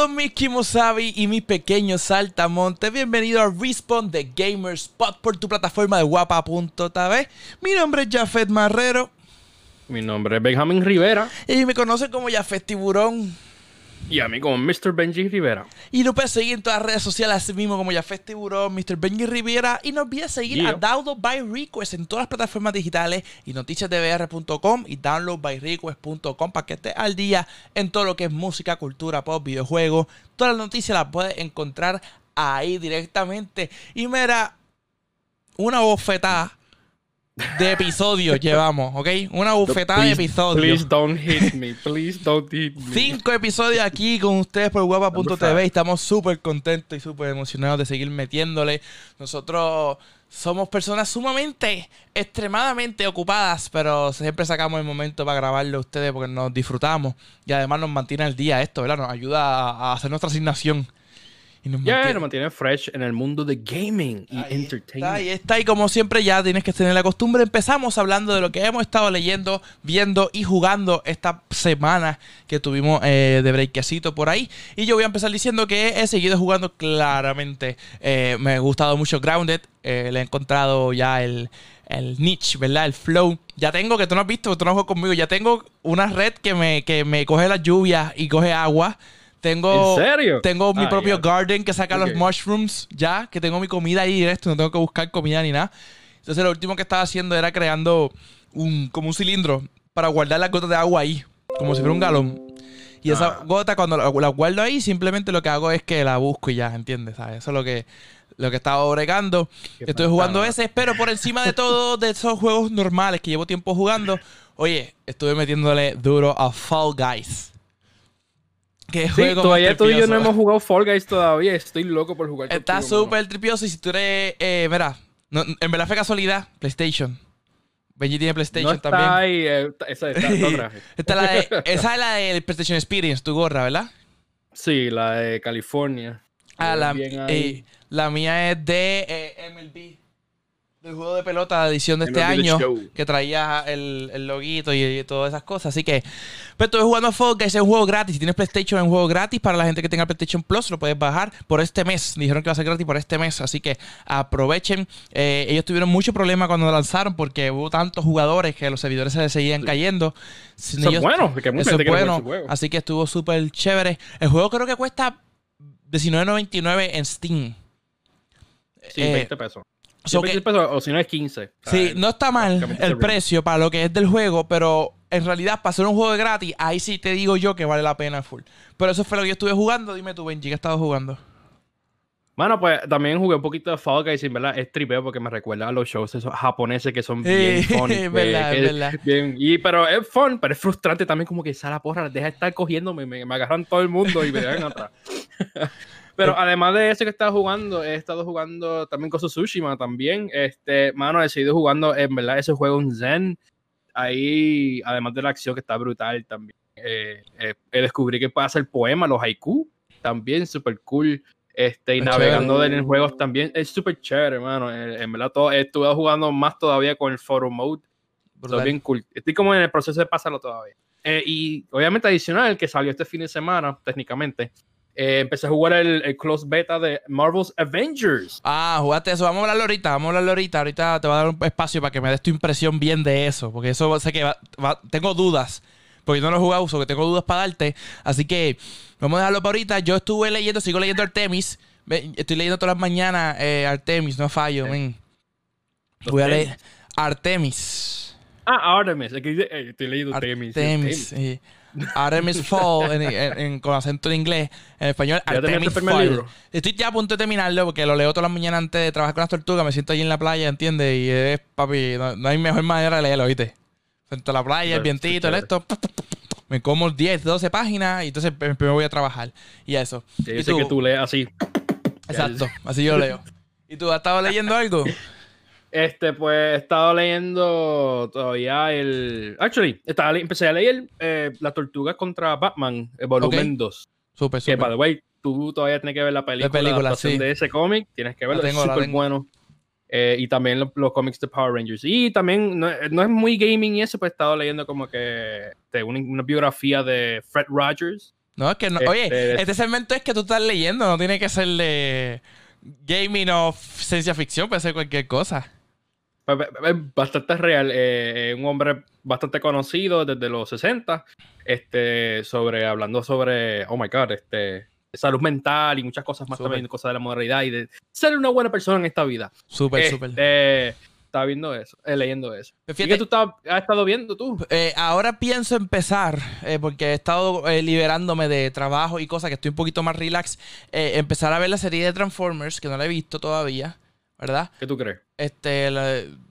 Saludos mis Kimosabi y mis pequeños saltamontes. Bienvenido a Respawn de Gamerspot por tu plataforma de guapa.tv. Mi nombre es Jafet Marrero. Mi nombre es Benjamin Rivera. Y me conocen como Jafet Tiburón. Y a mí como Mr. Benji Rivera. Y nos puedes seguir en todas las redes sociales, así mismo como Jafet Tiburón, Mr. Benji Rivera. Y no olvides seguir a Download by Request en todas las plataformas digitales y noticiasdbr.com y downloadbyrequest.com para que estés al día en todo lo que es música, cultura, pop, videojuegos. Todas las noticias las puedes encontrar ahí directamente. Y mira, una bofetada de episodios llevamos, ¿ok? Una bufetada de episodios. Please don't hit me, please don't hit me. Cinco episodios aquí con ustedes por guapa.tv. Estamos súper contentos y súper emocionados de seguir metiéndole. Nosotros somos personas sumamente, extremadamente ocupadas, pero siempre sacamos el momento para grabarlo a ustedes porque nos disfrutamos y además nos mantiene al día esto, ¿verdad? Nos ayuda a hacer nuestra asignación. Y nos mantiene... fresh en el mundo de gaming y entertainment. ahí está, y como siempre ya tienes que tener la costumbre. Empezamos hablando de lo que hemos estado leyendo, viendo y jugando esta semana que tuvimos eh, de breakcito por ahí. Y yo voy a empezar diciendo que he seguido jugando claramente. Eh, me ha gustado mucho Grounded. Eh, le he encontrado ya el, el niche, ¿verdad? El flow. Ya tengo, que tú no has visto, tú no juegas conmigo, ya tengo una red que me, que me coge las lluvias y coge agua. Tengo, ¿En serio? Tengo mi ah, propio garden que saca los mushrooms ya, que tengo mi comida ahí directo, no tengo que buscar comida ni nada. Entonces lo último que estaba haciendo era creando un, como un cilindro para guardar las gotas de agua ahí, como si fuera un galón. Y esa ah. gota cuando la, guardo ahí, simplemente lo que hago es que la busco y ya, ¿entiendes? Eso es lo que, lo que estaba bregando. Estoy jugando ese, pero por encima de todo, de esos juegos normales que llevo tiempo jugando, oye, estuve metiéndole duro a Fall Guys. Que sí, todavía tú y yo no hemos jugado Fall Guys todavía. Estoy loco por jugar. Está súper tripioso. Y si tú eres. Eh, mira, en verdad fue casualidad. PlayStation. Benji tiene PlayStation no también. Ahí, eh, esa, está otra. esa es la del PlayStation Experience, tu gorra, ¿verdad? Sí, la de California. Ah, la, eh, la mía es de eh, MLB del juego de pelota de edición de este año que traía el, el loguito y, todas esas cosas. Así que, pero estoy jugando Fall Guys, es un juego gratis. Si tienes PlayStation, es un juego gratis para la gente que tenga PlayStation Plus, lo puedes bajar por este mes. Dijeron que va a ser gratis por este mes, así que aprovechen. Eh, ellos tuvieron mucho problema cuando lo lanzaron porque hubo tantos jugadores que los servidores se seguían cayendo. Eso es bueno, que eso es bueno. Así que estuvo súper chévere. El juego creo que cuesta $19.99 en Steam. Sí, 20 pesos o si no es 15. Sí, no está mal el precio para lo que es del juego, pero en realidad para hacer un juego de gratis, ahí sí te digo yo que vale la pena full. Pero eso fue lo que yo estuve jugando. Dime tú, Benji, ¿qué estado jugando? Bueno, pues también jugué un poquito de Fall Guys en verdad es tripeo porque me recuerda a los shows esos japoneses que son bien fun. verdad, verdad. y, pero es fun, pero es frustrante también como que sale porra, deja de estar cogiéndome, me, me agarran todo el mundo y me dejan atrás. Pero además de ese que estaba jugando, he estado jugando también con Tsushima también. Este, mano, he seguido jugando en verdad ese juego en Zen. Ahí, además de la acción que está brutal también. Eh, eh, descubrí que pasa el poema, los haiku, también súper cool. Este, y navegando en juegos también es súper chévere, hermano. Eh, en verdad, todo, estuve jugando más todavía con el photo mode. Está bien cool. Estoy como en el proceso de pasarlo todavía. y obviamente adicional, que salió este fin de semana, técnicamente, eh, empecé a jugar el, close beta de Marvel's Avengers. Ah, jugaste eso. Vamos a hablarlo ahorita. Vamos a hablarlo ahorita. Ahorita te voy a dar un espacio para que me des tu impresión bien de eso. Porque eso sé que tengo dudas. Porque no lo he jugado, uso que tengo dudas para darte. Así que vamos a dejarlo para ahorita. Yo estuve leyendo, sigo leyendo Artemis. Estoy leyendo todas las mañanas eh, Artemis, no fallo, men. Voy a leer Artemis. Ah, Artemis. Estoy leyendo Artemis. Artemis. Artemis Fall en, con acento en inglés. En español, Artemis Fall. Estoy ya a punto de terminarlo porque lo leo todas las mañanas antes de trabajar con las tortugas. Me siento allí en la playa, ¿entiendes? Y es, papi, no, hay mejor manera de leerlo, ¿viste? Frente a la playa, el vientito, el esto. Me como 10, 12 páginas y entonces me voy a trabajar. Y eso. Sí, que tú lees así. Exacto, así yo leo. ¿Y tú has estado leyendo algo? Este, pues he estado leyendo todavía el. Actually, estaba, empecé a leer eh, La Tortuga contra Batman, el volumen 2. Súper, súper. Que, by the way, tú todavía tienes que ver la película, de, película, de ese cómic. Tienes que verlo, es súper bueno. Eh, y también los, cómics de Power Rangers. Y también, no, es muy gaming y eso, pues he estado leyendo como que una, biografía de Fred Rogers. No, es que no. Oye, este, este segmento es que tú estás leyendo, no tiene que ser de gaming o ciencia ficción, puede ser cualquier cosa. Pues, bastante real. Eh, un hombre bastante conocido desde los 60, este, sobre, hablando sobre, oh my god, este, salud mental y muchas cosas más también, cosas de la modernidad y de ser una buena persona en esta vida. Súper, súper. Este, estaba viendo eso, eh, leyendo eso. ¿Qué tú has estado viendo tú? Eh, ahora pienso empezar, porque he estado liberándome de trabajo y cosas que estoy un poquito más relax, empezar a ver la serie de Transformers, que no la he visto todavía. ¿Verdad? ¿Qué tú crees? Este,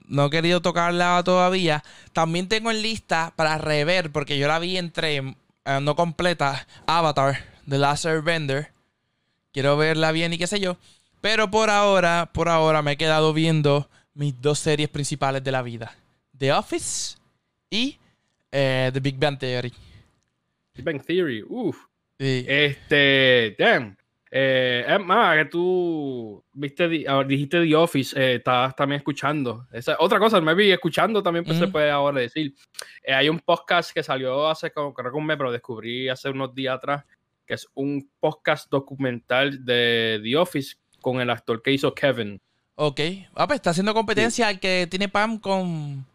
no he querido tocarla todavía. También tengo en lista para rever, porque yo la vi entre, eh, no completa, Avatar, The Last Airbender. Quiero verla bien y qué sé yo. Pero por ahora, por ahora me he quedado viendo mis dos series principales de la vida. The Office y eh, The Big Bang Theory. Big Bang Theory, uff. Este, damn. Eh, es más, que tú viste, dijiste The Office, eh, estás también escuchando. Esa, otra cosa, me vi escuchando también pues, se puede ahora decir. Eh, hay un podcast que salió hace como creo que un mes, pero descubrí hace unos días atrás, que es un podcast documental de The Office con el actor que hizo Kevin. Ok. Ah, pues está haciendo competencia al que tiene Pam con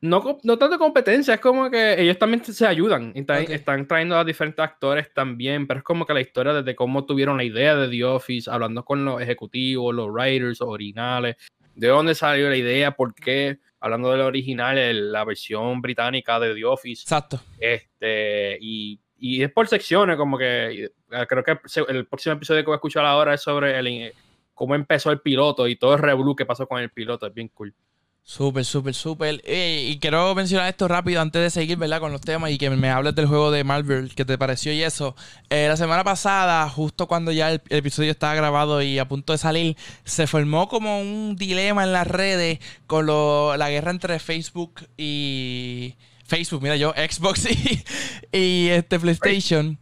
no, no tanto competencia, es como que ellos también se ayudan. Están trayendo a diferentes actores también, pero es como que la historia desde cómo tuvieron la idea de The Office, hablando con los ejecutivos, los writers originales, de dónde salió la idea, por qué, hablando del original, la versión británica de The Office. Exacto. Este, y, y es por secciones, como que eh, creo que el próximo episodio que voy a escuchar ahora es sobre el, cómo empezó el piloto y todo el revolú que pasó con el piloto, es bien cool. Súper, súper, súper. y quiero mencionar esto rápido antes de seguir, ¿verdad? Con los temas y que me hables del juego de Marvel, que te pareció y eso. Eh, la semana pasada, justo cuando ya el, episodio estaba grabado y a punto de salir, se formó como un dilema en las redes con la guerra entre Facebook y... Facebook, mira yo, Xbox y, este PlayStation.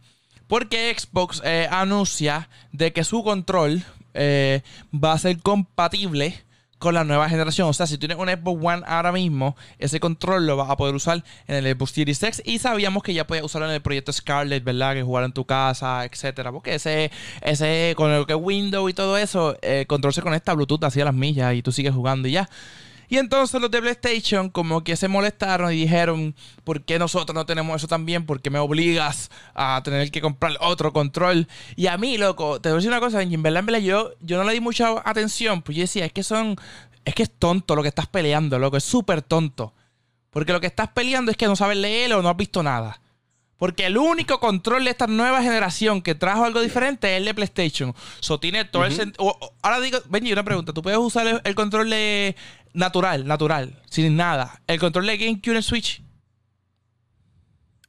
Porque Xbox eh, anuncia de que su control eh, va a ser compatible con la nueva generación. O sea, si tienes un Xbox One ahora mismo, ese control lo vas a poder usar en el Xbox Series X. Y sabíamos que ya podías usarlo en el proyecto Scarlett, ¿verdad? Que jugar en tu casa, etcétera. Porque ese, ese, con lo que Windows y todo eso, el control se conecta a Bluetooth hacia las millas y tú sigues jugando y ya. Y entonces los de PlayStation como que se molestaron y dijeron, ¿por qué nosotros no tenemos eso también? ¿Por qué me obligas a tener que comprar otro control? Y a mí, loco, te voy a decir una cosa, en verdad, yo, yo no le di mucha atención, pues yo decía, es que son, es que es tonto lo que estás peleando, loco, es súper tonto. Porque lo que estás peleando es que no sabes leer o no has visto nada. Porque el único control de esta nueva generación que trajo algo diferente es el de PlayStation. So tiene todo el Ahora digo, Benji, una pregunta. ¿Tú puedes usar el, control de natural, natural, sin nada? ¿El control de GameCube en el Switch?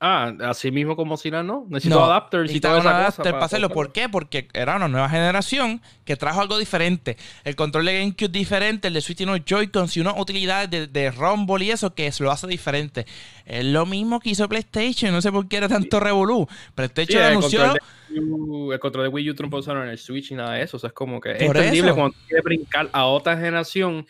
Ah, así mismo como si no, no. Necesito adapters y todo adapter para hacerlo. ¿Por qué? Porque era una nueva generación que trajo algo diferente. El control de GameCube es diferente, el de Switch tiene Joy-Cons y unas utilidades de, de, Rumble y eso que se lo hace diferente. Es lo mismo que hizo PlayStation. No sé por qué era tanto revolú. PlayStation anunció. El control, de Wii U no usarlo en el Switch y nada de eso. O sea, es como que es entendible cuando quieres brincar a otra generación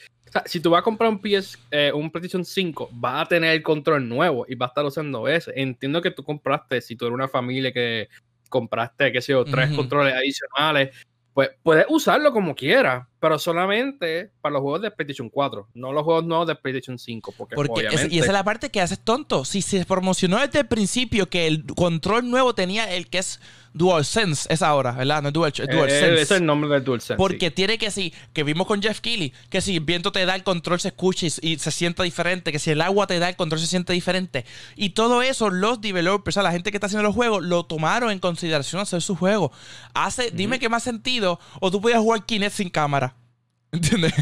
si tú vas a comprar un PS, eh, un PlayStation 5, vas a tener el control nuevo y vas a estar usando ese. Entiendo que tú compraste, si tú eres una familia que compraste, qué sé yo, tres controles adicionales, pues puedes usarlo como quieras, pero solamente para los juegos de PlayStation 4, no los juegos nuevos de PlayStation 5. Porque, y esa es la parte que haces tonto. Si se promocionó desde el principio que el control nuevo tenía el que es DualSense es ahora, ¿verdad? No es Dual, DualSense. Eh, ese es el nombre del DualSense. Porque tiene que sí, que vimos con Jeff Keighley, que si el viento te da el control se escucha y, se sienta diferente, que si el agua te da el control se siente diferente. Y todo eso los developers, o sea, la gente que está haciendo los juegos, lo tomaron en consideración hacer su juego. Hace, dime qué más sentido, o tú podías jugar Kinect sin cámara. ¿Entiendes?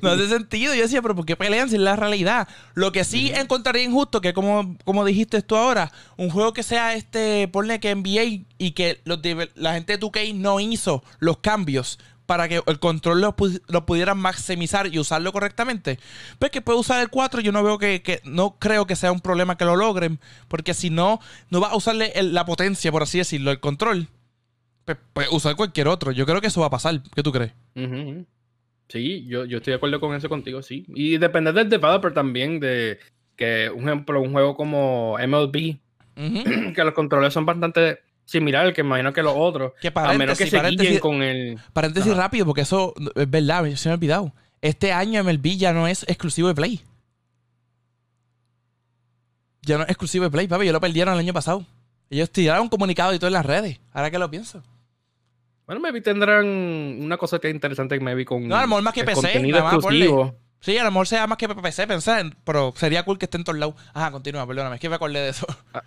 no, hace sentido. Yo decía, pero ¿por qué pelean si es la realidad? Lo que sí encontraría injusto, que como, como dijiste tú ahora, un juego que sea este, ponle que NBA y que los la gente de 2K no hizo los cambios para que el control lo, lo, pudieran maximizar y usarlo correctamente. Pues que puede usar el 4, yo no veo que, no creo que sea un problema que lo logren, porque si no, no va a usarle la potencia, por así decirlo, el control. Pues, puede usar cualquier otro. Yo creo que eso va a pasar. ¿Qué tú crees? Sí, yo, yo estoy de acuerdo con eso contigo, sí. Y depende del developer también, de que, un ejemplo, un juego como MLB, que los controles son bastante similar que imagino que los otros. Que a menos que se guíen con el. Paréntesis rápido, porque eso es verdad, se me ha olvidado. Este año MLB ya no es exclusivo de Play. Ya no es exclusivo de Play, papi. Yo lo perdieron el año pasado. Ellos tiraron un comunicado y todo en las redes. Ahora que lo pienso. Bueno, maybe tendrán una cosa que es interesante maybe con. No, a lo mejor más que PC. Contenido exclusivo. Sí, a lo mejor sea más que PC, pensé, pero sería cool que esté en todos lados. Ajá, continúa, perdóname, es que me acordé de eso. Ah,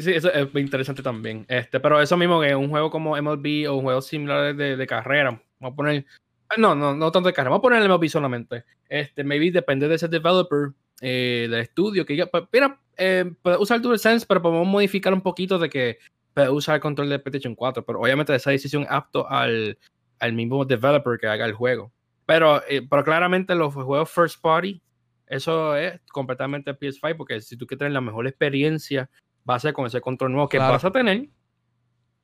sí, eso es interesante también. Este, pero eso mismo que un juego como MLB o un juego similar de, de carrera, vamos a poner. No, no, no tanto de carrera, vamos a poner el MLB solamente. Este, maybe depende de ese developer eh, del estudio que pues, mira, eh, usar DualSense, pero podemos modificar un poquito de que puede usar el control de PlayStation 4, pero obviamente esa decisión apto al, al mismo developer que haga el juego. Pero, eh, pero claramente los juegos first party, eso es completamente PS5, porque si tú quieres tener la mejor experiencia, va a ser con ese control nuevo que vas a tener.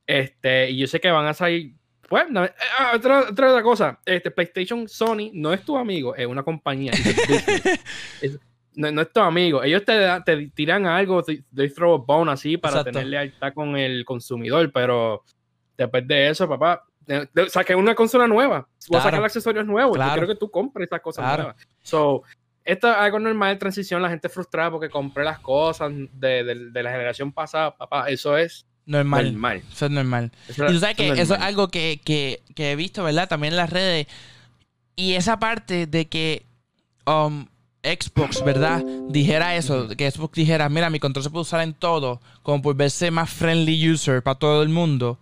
Este, y yo sé que van a salir. Pues, ah, otra, otra, cosa, este, PlayStation Sony no es tu amigo, es una compañía. no, es tu amigo. Ellos te, te tiran algo, they throw a bone así para tener lealtad con el consumidor, pero después de eso, papá, saqué una consola nueva, voy a sacar accesorios nuevos, yo quiero que tú compres esas cosas nuevas. So, esto es algo normal de transición, la gente frustrada porque compré las cosas de, de, la generación pasada, papá, eso es normal. Eso es normal. y tú sabes que eso es algo que, que, que, he visto, ¿verdad? También en las redes. Y esa parte de que um, Xbox, ¿verdad? Dijera eso, que Xbox dijera, mira, mi control se puede usar en todo, como por verse más friendly user para todo el mundo.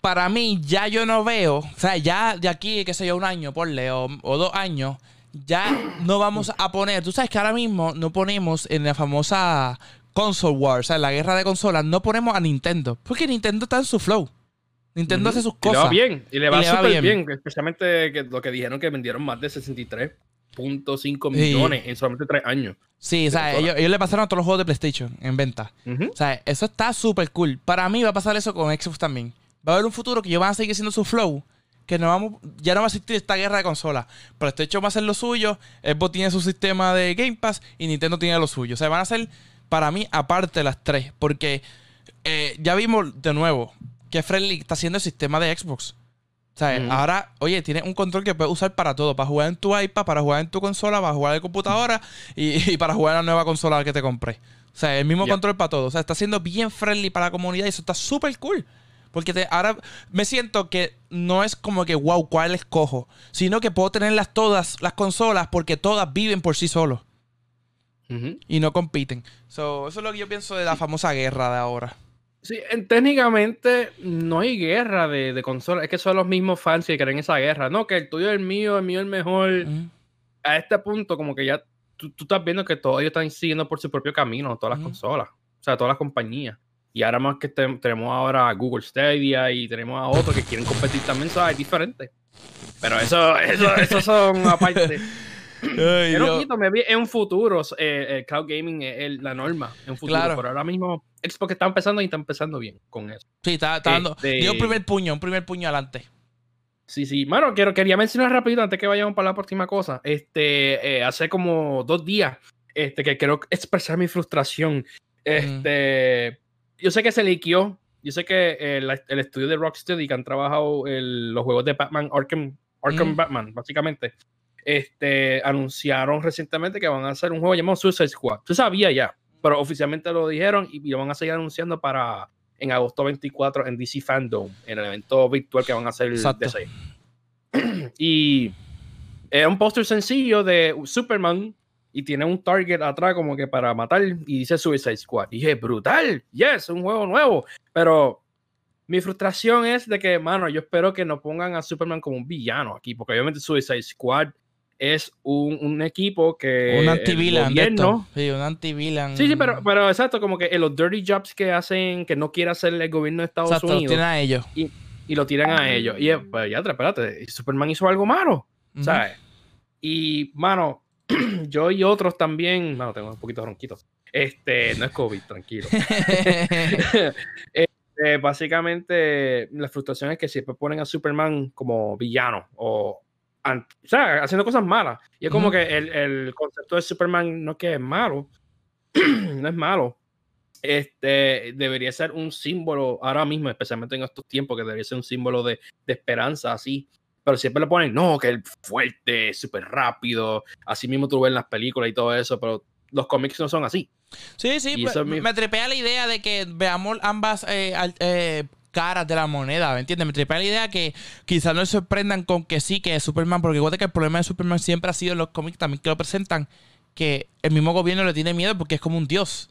Para mí, ya yo no veo, o sea, ya de aquí, qué sé yo, un año, ponle, o, o dos años, ya no vamos a poner, tú sabes que ahora mismo no ponemos en la famosa console war, o sea, en la guerra de consolas, no ponemos a Nintendo, porque Nintendo está en su flow. Nintendo hace sus cosas. Y le va bien, y le va súper bien. especialmente que lo que dijeron que vendieron más de 63 .5 millones en solamente tres años. Sí, o sea, ellos, le pasaron a todos los juegos de PlayStation en venta. O sea, eso está súper cool. Para mí va a pasar eso con Xbox también. Va a haber un futuro que ellos van a seguir siendo su flow. Que no vamos, ya no va a existir esta guerra de consolas. PlayStation va a hacer lo suyo, Xbox tiene su sistema de Game Pass y Nintendo tiene lo suyo. O sea, van a ser, para mí, aparte las tres. Porque eh, ya vimos de nuevo que Friendly está haciendo el sistema de Xbox. O sea, ahora, oye, tienes un control que puedes usar para todo. Para jugar en tu iPad, para jugar en tu consola, para jugar en computadora y, para jugar en la nueva consola que te compré. O sea, el mismo control para todo. O sea, está siendo bien friendly para la comunidad y eso está súper cool. Porque te, ahora me siento que no es como que, wow, ¿cuál escojo? Sino que puedo tenerlas todas, las consolas, porque todas viven por sí solos. Y no compiten. eso es lo que yo pienso de la famosa guerra de ahora. Sí, técnicamente no hay guerra de, de consolas. Es que son los mismos fans que creen esa guerra. No, que el tuyo es el mío, el mío es el mejor. A este punto, como que ya tú, estás viendo que todos ellos están siguiendo por su propio camino, todas las consolas. O sea, todas las compañías. Y ahora más que tenemos ahora a Google Stadia y tenemos a otros que quieren competir también, eso es diferente. Pero eso, eso, eso son aparte. En un futuro, eh, el cloud gaming es la norma, en un futuro, pero ahora mismo Xbox está empezando y está empezando bien con eso. Sí, está, dando, este un primer puño, un primer puño adelante. Sí, sí. Bueno, quiero, quería mencionar rápido antes que vayamos para la próxima cosa. Este, eh, hace como dos días, este, que quiero expresar mi frustración. Este, yo sé que se liqueó. Yo sé que el, el estudio de Rocksteady que han trabajado los juegos de Batman Arkham, Arkham Batman, básicamente este, anunciaron recientemente que van a hacer un juego llamado Suicide Squad. Tú sabía ya, pero oficialmente lo dijeron y lo van a seguir anunciando para en agosto 24 en DC Fandom, en el evento virtual que van a hacer DC. y era un póster sencillo de Superman y tiene un target atrás como que para matar y dice Suicide Squad. Y dije, brutal, yes, un juego nuevo. Pero mi frustración es de que, mano, yo espero que no pongan a Superman como un villano aquí, porque obviamente Suicide Squad es un, un equipo que. Un anti-villain. Sí, un anti-villain. Sí, sí, pero, pero exacto, como que los dirty jobs que hacen, que no quiere hacer el gobierno de Estados exacto, Unidos. Lo tiran a ellos. Y, y, lo tiran a ellos. Y pues ya, espérate, Superman hizo algo malo, ¿sabes? Y, mano, yo y otros también. Mano, tengo un poquito ronquitos. Este, no es COVID, tranquilo. este, básicamente, la frustración es que siempre ponen a Superman como villano o o sea, haciendo cosas malas. Y es como que el, el, concepto de Superman no que es malo, no es malo. este, debería ser un símbolo ahora mismo, especialmente en estos tiempos, que debería ser un símbolo de, de esperanza, así. Pero siempre le ponen, no, que el fuerte, súper rápido, así mismo tú ves en las películas y todo eso, pero los cómics no son así. Sí, sí, pues, me tripea la idea de que veamos ambas eh, eh, caras de la moneda, ¿me entiendes? Me tripea la idea que quizás no se sorprendan con que sí, que es Superman, porque igual que el problema de Superman siempre ha sido en los cómics también que lo presentan, que el mismo gobierno le tiene miedo porque es como un dios.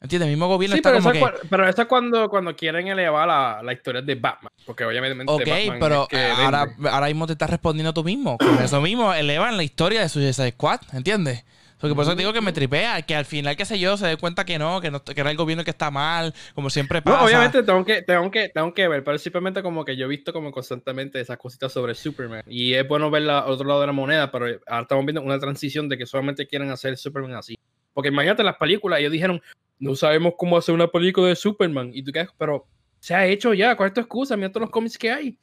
¿Entiendes? El mismo gobierno está pero como eso, Pero eso es cuando, cuando quieren elevar la, la historia de Batman. Porque obviamente Ok, pero ahora, ahora mismo te estás respondiendo tú mismo. Con eso mismo elevan la historia de Suicide Squad, ¿entiendes? Porque por eso te digo que me tripea, que al final, qué sé yo, se dé cuenta que no, que no, que era el gobierno que está mal, como siempre pasa. No, obviamente tengo que, tengo que, tengo que ver, pero simplemente como que yo he visto como constantemente esas cositas sobre Superman. Y es bueno ver el otro lado de la moneda, pero ahora estamos viendo una transición de que solamente quieren hacer Superman así. Porque imagínate las películas, ellos dijeron, no sabemos cómo hacer una película de Superman. Y tú qué, pero se ha hecho ya, ¿cuál es tu excusa? Mira todos los cómics que hay.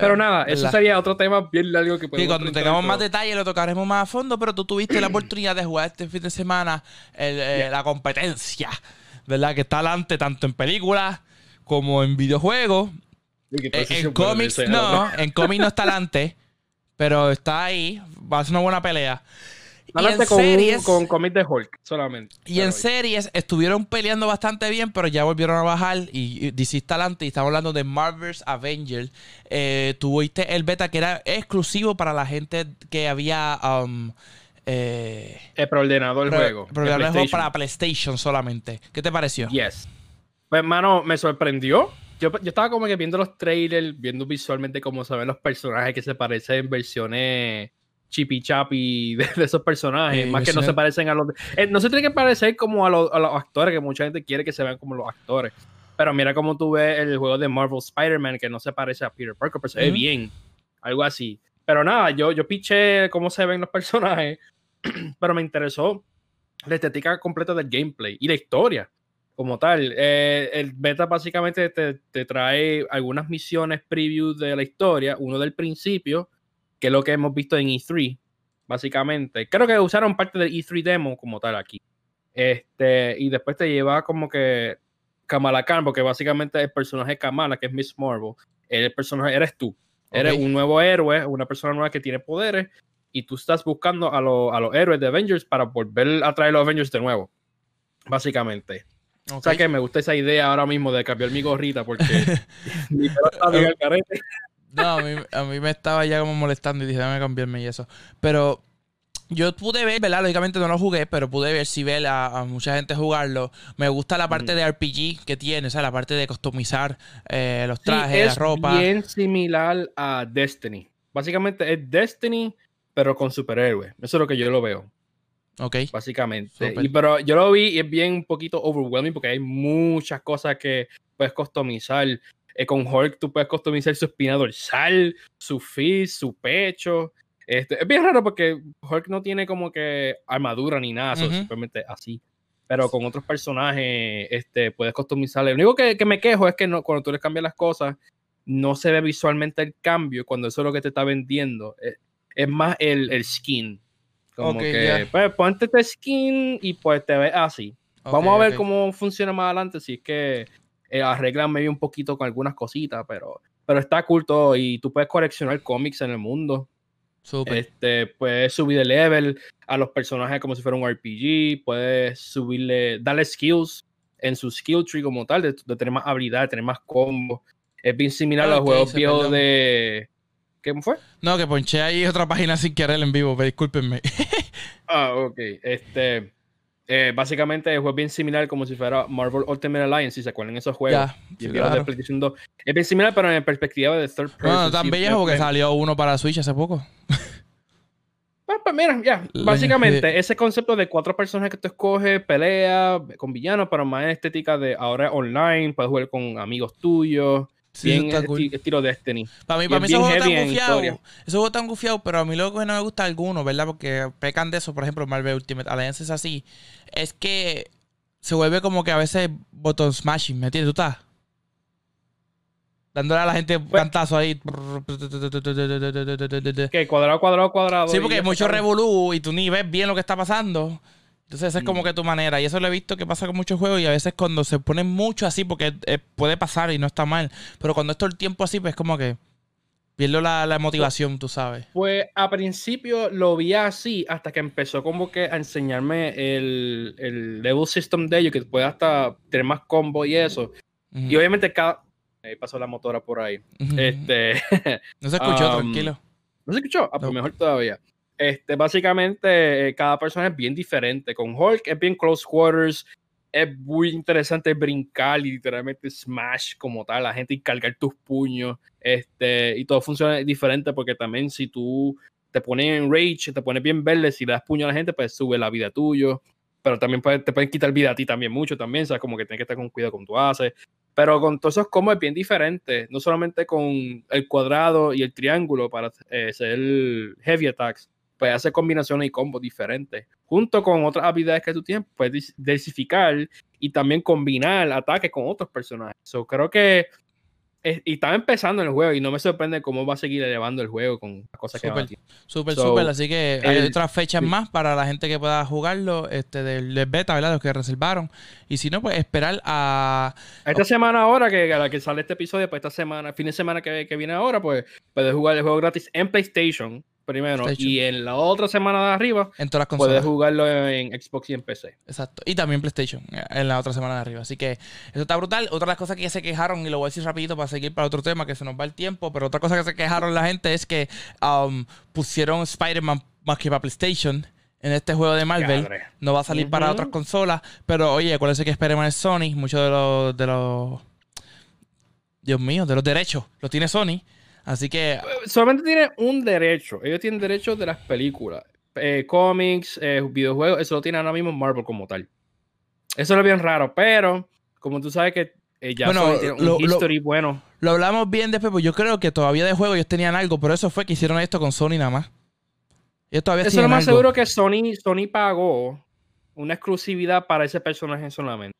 Pero, nada, eso sería otro tema bien largo que podemos Sí, cuando tengamos más detalles lo tocaremos más a fondo, pero tú tuviste la oportunidad de jugar este fin de semana eh, la competencia, ¿verdad? Que está adelante tanto en películas como en videojuegos. Eh, en cómics no, en cómics no está adelante, pero está ahí, va a ser una buena pelea y en con, series, con cómics de Hulk solamente. Y en series estuvieron peleando bastante bien, pero ya volvieron a bajar y, DC está adelante. Y estamos hablando de Marvel's Avengers. Eh, tuviste el beta que era exclusivo para la gente que había. Um, eh, el preordenado el juego. el juego para PlayStation solamente. ¿Qué te pareció? Yes. Pues, hermano, me sorprendió. Yo, yo, estaba como que viendo los trailers, viendo visualmente cómo se ven los personajes que se parecen en versiones chipi chapi de, esos personajes, más que no se parecen a los... Eh, no se tiene que parecer como a, los actores, que mucha gente quiere que se vean como los actores. Pero mira cómo tú ves el juego de Marvel Spider-Man, que no se parece a Peter Parker, pero se ve bien. Algo así. Pero nada, yo, yo piché cómo se ven los personajes, pero me interesó la estética completa del gameplay y la historia como tal. Eh, el beta básicamente te, te, trae algunas misiones preview de la historia, uno del principio, que es lo que hemos visto en E3, básicamente. Creo que usaron parte del E3 demo como tal aquí. Este, y después te lleva como que Kamala Khan, porque básicamente el personaje Kamala, que es Miss Marvel, el personaje eres tú. Eres un nuevo héroe, una persona nueva que tiene poderes, y tú estás buscando a, a los héroes de Avengers para volver a traer a los Avengers de nuevo. Básicamente. O sea que me gusta esa idea ahora mismo de cambiar mi gorrita porque mi está bien carete. No, a mí, me estaba ya como molestando y dije, déjame cambiarme y eso. Pero yo pude ver, ¿verdad? Lógicamente no lo jugué, pero pude ver si ver a, mucha gente jugarlo. Me gusta la parte de RPG que tiene, o sea, la parte de customizar eh, los trajes, la ropa. Es bien similar a Destiny. Básicamente es Destiny, pero con superhéroes. Eso es lo que yo lo veo. Ok. Básicamente. Y, pero yo lo vi y es bien un poquito overwhelming porque hay muchas cosas que puedes customizar. Eh, con Hulk tú puedes customizar su espina dorsal, su fist, su pecho. Este, es bien raro porque Hulk no tiene como que armadura ni nada, simplemente así. Pero con otros personajes este, puedes customizarle. Lo único que, que me quejo es que no, cuando tú le cambias las cosas, no se ve visualmente el cambio cuando eso es lo que te está vendiendo. Es, es más el, el, skin. Como que, pues, ponte este skin y pues te ves así. Vamos a ver cómo funciona más adelante. Si es que eh, arreglan medio un poquito con algunas cositas, pero, pero está cool todo y tú puedes coleccionar cómics en el mundo. Este, puedes subir el level a los personajes como si fuera un RPG, puedes subirle, darle skills en su skill tree como tal, de, tener más habilidad, de tener más combos. Es bien similar a los juegos viejos de... ¿Qué fue? No, que ponché ahí otra página sin querer en vivo, discúlpenme. ah, ok. Este, eh, básicamente el juego es bien similar como si fuera Marvel Ultimate Alliance, si se acuerdan esos juegos. Es bien similar, pero en perspectiva de third person. No, tan viejo porque salió uno para Switch hace poco. Pues, pues, mira, ya, básicamente ese concepto de cuatro personas que tú escoges, pelea con villanos, pero más estética de ahora online, puedes jugar con amigos tuyos. Sí, bien estilo Destiny. Para mí, para mí ese juego está gufiado. Ese juego está gufiado, pero a mí lo que no me gusta alguno, ¿verdad? Porque pecan de eso, por ejemplo, Marvel Ultimate Alliance es así. Es que se vuelve como que a veces button smashing, ¿me entiendes? ¿Tú estás? Dándole a la gente un cantazo ahí. Que cuadrado, cuadrado, cuadrado. Sí, porque hay mucho revolú y tú ni ves bien lo que está pasando. Entonces esa es como que tu manera. Y eso lo he visto que pasa con muchos juegos y a veces cuando se ponen mucho así, porque eh, puede pasar y no está mal, pero cuando es todo el tiempo así, pues es como que pierdo la, la motivación, tú sabes. Pues a principio lo vi así hasta que empezó como que a enseñarme el, el level system de ellos, que puede hasta tener más combo y eso. Y obviamente cada... Ahí pasó la motora por ahí. Este... no se escuchó, um, tranquilo. ¿No se escuchó? Ah, pues mejor todavía. Este, básicamente, eh, cada persona es bien diferente. Con Hulk es bien close quarters. Es muy interesante brincar y literalmente smash como tal, la gente y cargar tus puños. Este, y todo funciona diferente porque también si tú te pones en rage, te pones bien verde, si le das puño a la gente, pues sube la vida tuyo. Pero también te pueden quitar vida a ti también mucho también, o sea, como que tienes que estar con cuidado con tu haces. Pero con todos esos combos es bien diferente, no solamente con el cuadrado y el triángulo para eh, hacer heavy attacks, pues hacer combinaciones y combos diferentes. Junto con otras habilidades que tú tienes, puedes diversificar y también combinar ataques con otros personajes. So, creo que y estaba empezando el juego y no me sorprende cómo va a seguir elevando el juego con las cosas que va Súper, súper. Así que hay otras fechas más para la gente que pueda jugarlo este del, beta, ¿verdad? Los que reservaron. Y si no, pues esperar a... Esta semana ahora, que a la que sale este episodio, pues esta semana, fin de semana que, que viene ahora, pues puedes jugar el juego gratis en PlayStation primero. Y en la otra semana de arriba, en todas las puedes jugarlo en Xbox y en PC. Exacto. Y también PlayStation eh, en la otra semana de arriba. Así que eso está brutal. Otra de las cosas que se quejaron, y lo voy a decir rapidito para seguir para otro tema, que se nos va el tiempo, pero otra cosa que se quejaron la gente es que um, pusieron Spider-Man más que para PlayStation. En este juego de Marvel no va a salir para otras consolas, pero oye, acuérdense que Spider-Man es Sony, muchos de los, de los Dios mío, de los derechos los tiene Sony. Así que. Eh, solamente tiene un derecho. Ellos tienen derechos de las películas. Eh, cómics, eh, videojuegos, eso lo tiene ahora mismo Marvel como tal. Eso es bien raro, pero como tú sabes que ya bueno, tiene un history bueno. Lo hablamos bien después, pues yo creo que todavía de juego ellos tenían algo, pero eso fue que hicieron esto con Sony nada más. Ellos todavía eso es lo más seguro que Sony, Sony pagó una exclusividad para ese personaje solamente.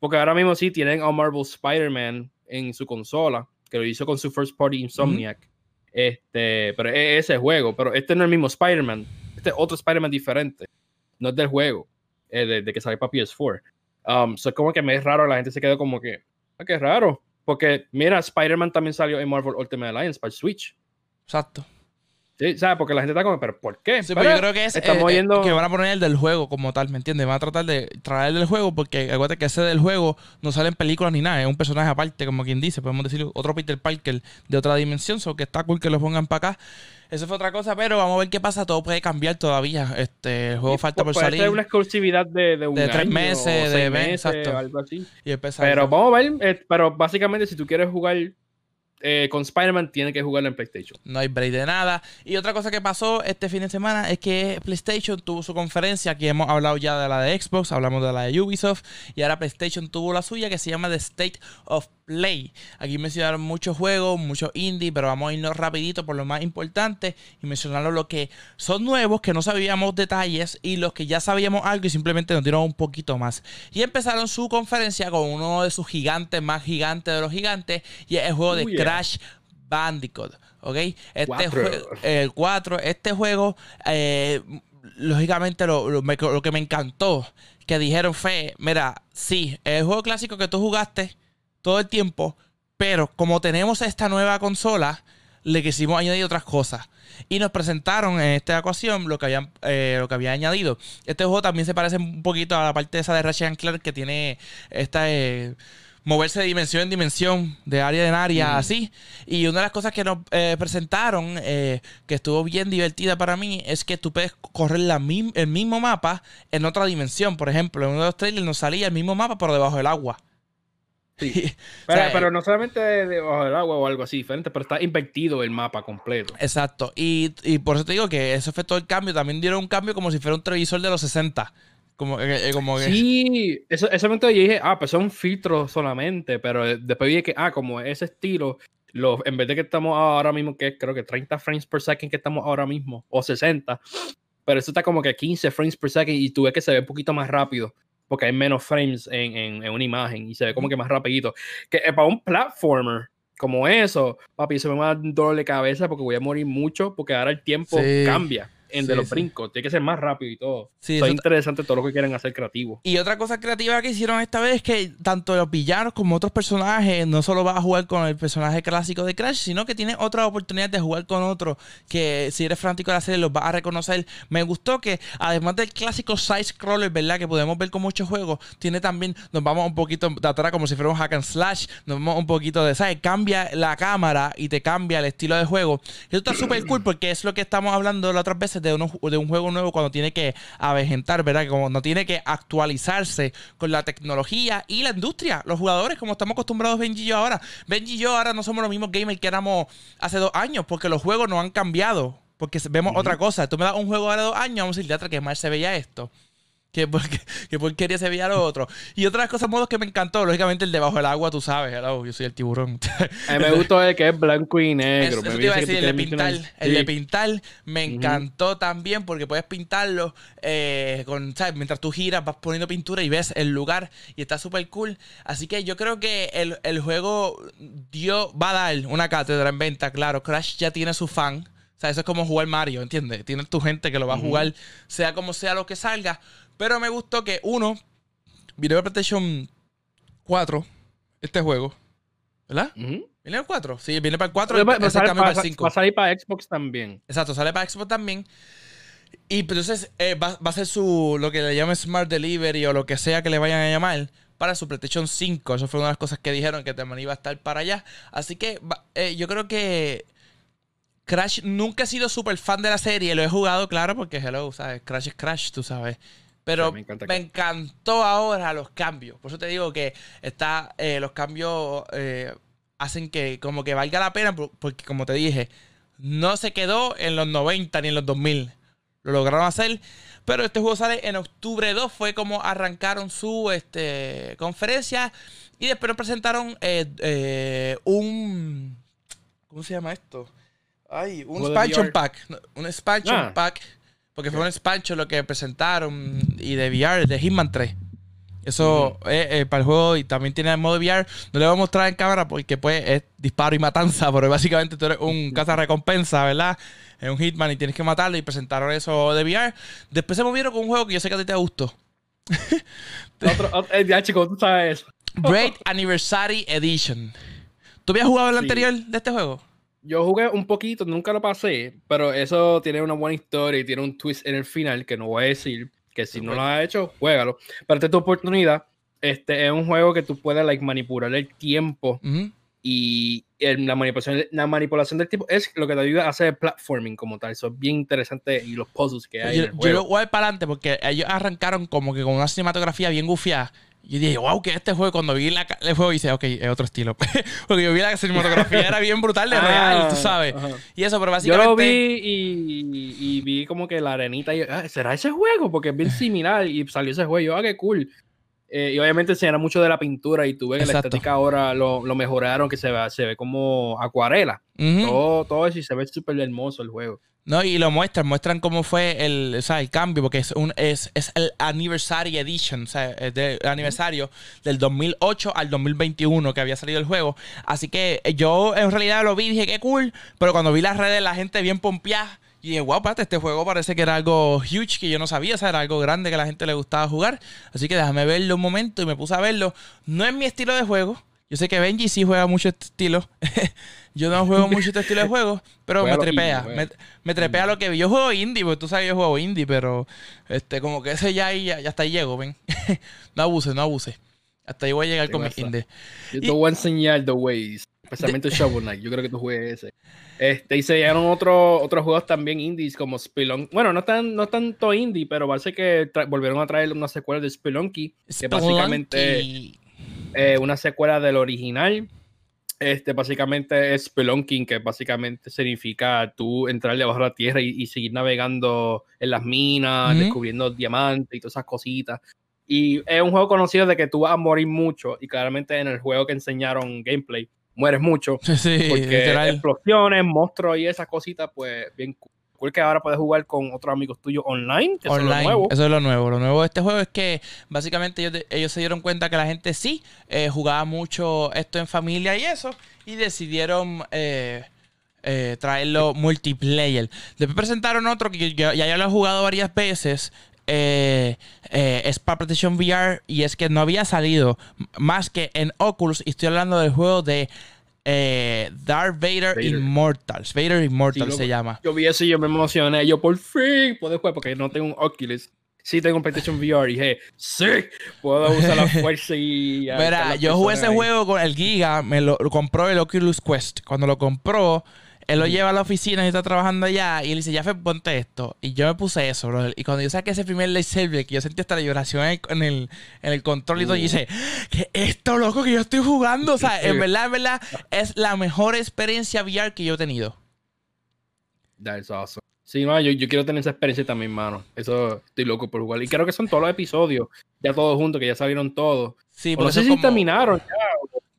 Porque ahora mismo sí tienen a Marvel Spider-Man en su consola que lo hizo con su first party Insomniac. Este, pero es ese juego, pero este no es el mismo Spider-Man, este es otro Spider-Man diferente, no es del juego, de, que sale para PS4. Um, so como que me es raro, la gente se quedó como que, ah, qué raro, porque mira, Spider-Man también salió en Marvel Ultimate Alliance para Switch. Exacto. Sí, ¿sabes? Porque la gente está como, ¿pero por qué? Sí, pero yo creo que es estamos eh, eh, que van a poner el del juego como tal, ¿me entiendes? Van a tratar de traer el del juego porque acuérdate que ese del juego no sale en películas ni nada, es un personaje aparte, como quien dice, podemos decir otro Peter Parker de otra dimensión, so que está cool que lo pongan para acá. Eso fue otra cosa, pero vamos a ver qué pasa. Todo puede cambiar todavía. Este, el juego falta por salir. Puede una exclusividad de, de un de tres meses, de meses, exacto. algo así. pero vamos a ver. Eh, pero básicamente, si tú quieres jugar eh, con Spider-Man tiene que jugarlo en PlayStation. No hay break de nada. Y otra cosa que pasó este fin de semana es que PlayStation tuvo su conferencia. Aquí hemos hablado ya de la de Xbox, hablamos de la de Ubisoft. Y ahora PlayStation tuvo la suya que se llama The State of Play. Aquí mencionaron muchos juegos, muchos indie, pero vamos a irnos rapidito por lo más importante y mencionaron lo que son nuevos, que no sabíamos detalles y los que ya sabíamos algo y simplemente nos dieron un poquito más. Y empezaron su conferencia con uno de sus gigantes más gigantes de los gigantes y es el juego de Crash Bandicoot. ¿Ok? Este juego, el 4, este juego, eh, lógicamente lo, lo, que me encantó, que dijeron fue, mira, sí, el juego clásico que tú jugaste todo el tiempo, pero como tenemos esta nueva consola, le quisimos añadir otras cosas. Y nos presentaron en esta ocasión lo que, habían, eh, lo que había añadido. Este juego también se parece un poquito a la parte esa de Ratchet Clank que tiene esta... Eh, moverse de dimensión en dimensión, de área en área, así. Y una de las cosas que nos eh, presentaron, que estuvo bien divertida para mí, es que tú puedes correr la el mismo mapa en otra dimensión. Por ejemplo, en uno de los trailers nos salía el mismo mapa, por debajo del agua. pero, no solamente debajo del agua o algo así diferente, pero está invertido el mapa completo. Exacto. Y, por eso te digo que eso fue todo el cambio. También dieron un cambio como si fuera un televisor de los 60. Como, eh, eh, como Sí, eso, ese momento yo dije, ah, pues son filtros solamente, pero después dije que, ah, como ese estilo, los, en vez de que estamos ahora mismo, que creo que 30 frames per second que estamos ahora mismo, o 60, pero eso está como que 15 frames per second y tú ves que se ve un poquito más rápido porque hay menos frames en, en, una imagen y se ve como que más rapidito. Que eh, para un platformer como eso, papi, se me va a dar dolor de cabeza porque voy a morir mucho porque ahora el tiempo cambia. En de los brincos. Tiene que ser más rápido y todo. Sí, es interesante todo lo que quieren hacer creativo. Y otra cosa creativa que hicieron esta vez es que tanto los villanos como otros personajes no solo vas a jugar con el personaje clásico de Crash, sino que tienes otra oportunidad de jugar con otro que si eres fanático de la serie los vas a reconocer. Me gustó que además del clásico side scroller, ¿verdad? Que podemos ver con muchos juegos, tiene también, nos vamos un poquito de atrás como si fuera un hack and slash, nos vamos un poquito de, ¿sabes? Cambia la cámara y te cambia el estilo de juego. Y esto está súper cool porque es lo que estamos hablando las otras veces de, de un juego nuevo cuando tiene que avejentar, ¿verdad? Que como no tiene que actualizarse con la tecnología y la industria. Los jugadores, como estamos acostumbrados Benji y yo ahora. Benji y yo ahora no somos los mismos gamers que éramos hace dos años porque los juegos no han cambiado. Porque vemos otra cosa. Tú me das un juego ahora de dos años, vamos a decir, que mal se veía esto que, porque, que porquería se veía lo otro. Y otras cosas, modos que me encantó, lógicamente el debajo del agua, tú sabes, yo soy el tiburón. A mí me gustó el que es blanco y negro. Eso, te iba a decir, el de pintar, el de pintar me encantó también porque puedes pintarlo eh, con, ¿sabes? mientras tú giras, vas poniendo pintura y ves el lugar y está súper cool. Así que yo creo que el, el juego dio, va a dar una cátedra en venta, claro. Crash ya tiene su fan. O sea, eso es como jugar Mario, ¿entiendes? Tienes tu gente que lo va a jugar, sea como sea lo que salga. Pero me gustó que, uno, vino para PlayStation 4 este juego. ¿Verdad? ¿Viene el 4? Sí, viene para el 4 y va, a salir para Xbox también. Exacto, sale para Xbox también. Y entonces eh, va, a ser su, lo que le llamen Smart Delivery o lo que sea que le vayan a llamar para su PlayStation 5. Eso fue una de las cosas que dijeron que también iba a estar para allá. Así que eh, yo creo que Crash nunca he sido súper fan de la serie. Lo he jugado, claro, porque hello, ¿sabes? Crash es Crash, tú sabes. Pero me, encantó ahora los cambios. Por eso te digo que está, eh, los cambios eh, hacen que como que valga la pena, porque como te dije, no se quedó en los 90 ni en los 2000. Lo lograron hacer. Pero este juego sale en octubre 2. Fue como arrancaron su este, conferencia. Y después nos presentaron eh, un... ¿Cómo se llama esto? Ay, un expansion pack. Un expansion ah. pack porque fue un expansion lo que presentaron y de VR, de Hitman 3. Eso es eh, para el juego y también tiene el modo VR. No le voy a mostrar en cámara porque pues es disparo y matanza, pero básicamente tú eres un caza recompensa, ¿verdad? Es un Hitman y tienes que matarlo y presentaron eso de VR. Después se movieron con un juego que yo sé que a ti te gustó. otro, eh, ya chico, tú sabes eso. Great Anniversary Edition. ¿Tú habías jugado el anterior de este juego? Yo jugué un poquito, nunca lo pasé, pero eso tiene una buena historia y tiene un twist en el final que no voy a decir, que si no lo has hecho, juégalo. Pero esta es tu oportunidad. Este es un juego que tú puedes like, manipular el tiempo y la, manipulación, la manipulación del tiempo es lo que te ayuda a hacer platforming como tal. Eso es bien interesante y los puzzles que hay. Yo, en el juego. yo voy para adelante porque ellos arrancaron como que con una cinematografía bien gufiada y dije, wow, que este juego, cuando vi la, el juego, dice, ok, es otro estilo. Porque yo vi la cinematografía, era bien brutal de real, tú ah, sabes. Y eso, pero básicamente. Yo lo vi y, y vi como que la arenita. Y, ah, ¿Será ese juego? Porque es bien similar. Y salió ese juego. Y yo, ah, qué cool. Eh, y obviamente enseñaron mucho de la pintura. Y tú ves que la estética ahora lo, lo, mejoraron, que se ve, se ve como acuarela. todo, todo eso y se ve súper hermoso el juego. No, y lo muestran, muestran cómo fue el, o sea, el cambio, porque es un es, es el Anniversary Edition, o sea, es el aniversario del 2008 al 2021 que había salido el juego. Así que eh, yo en realidad lo vi y dije, qué cool, pero cuando vi las redes, la gente bien pompeada, y dije, wow, este juego parece que era algo huge que yo no sabía, o sea, era algo grande que a la gente le gustaba jugar. Así que déjame verlo un momento y me puse a verlo. No es mi estilo de juego, yo sé que Benji sí juega mucho este estilo. yo no juego mucho este estilo de juego, pero me trepea. me, trepea lo que vi. Yo juego indie, porque tú sabes que yo juego indie, pero este, como que ese ya, ya, ya hasta ahí llego, ven. no abuse, no abuse. Hasta ahí voy a llegar con mi indie. Yo te voy a enseñar the ways. Especialmente Shovel Knight. Yo creo que tú juegues ese. Este, y se llegaron otros otros juegos también indies como Spelunky. Bueno, no están no tanto indie, pero parece que volvieron a traer una secuela de Spelunky. Que básicamente eh, una secuela del original. Este básicamente es Spelunking, que básicamente significa tú entrar debajo de la tierra y, seguir navegando en las minas, descubriendo diamantes y todas esas cositas. Y es un juego conocido de que tú vas a morir mucho. Y claramente en el juego que enseñaron gameplay, mueres mucho. Sí, porque explosiones, monstruos y esas cositas, pues bien que ahora puedes jugar con otros amigos tuyos online. Eso es lo nuevo. Eso es lo nuevo. Lo nuevo de este juego es que básicamente ellos, se dieron cuenta que la gente sí eh, jugaba mucho esto en familia y eso. Y decidieron eh, eh, traerlo multiplayer. Después presentaron otro que ya, ya lo he jugado varias veces. Eh, eh, es para PlayStation VR y es que no había salido más que en Oculus. Y estoy hablando del juego de Darth Vader, Immortals. Vader Immortals se llama. Yo vi eso y yo me emocioné. Yo por fin puedo jugar porque no tengo un Oculus. Sí, tengo un PlayStation VR y dije, sí, puedo usar la fuerza y. Mira, yo jugué ese juego con el Giga, me lo, lo compró el Oculus Quest. Cuando lo compró, él lo lleva a la oficina y está trabajando allá. Y él dice, ya fue, ponte esto. Y yo me puse eso, bro. Y cuando yo saqué ese primer lightsaber, que yo sentí hasta la vibración en el, en el, control y todo, y dice, ¿qué esto, loco, que yo estoy jugando? O sea, en verdad, en verdad, es la mejor experiencia VR que yo he tenido. That's awesome. Sí, no, yo, yo quiero tener esa experiencia también, mano. Eso estoy loco por jugar. Y creo que son todos los episodios, ya todos juntos, que ya salieron todos. Sí, no sé si terminaron ya.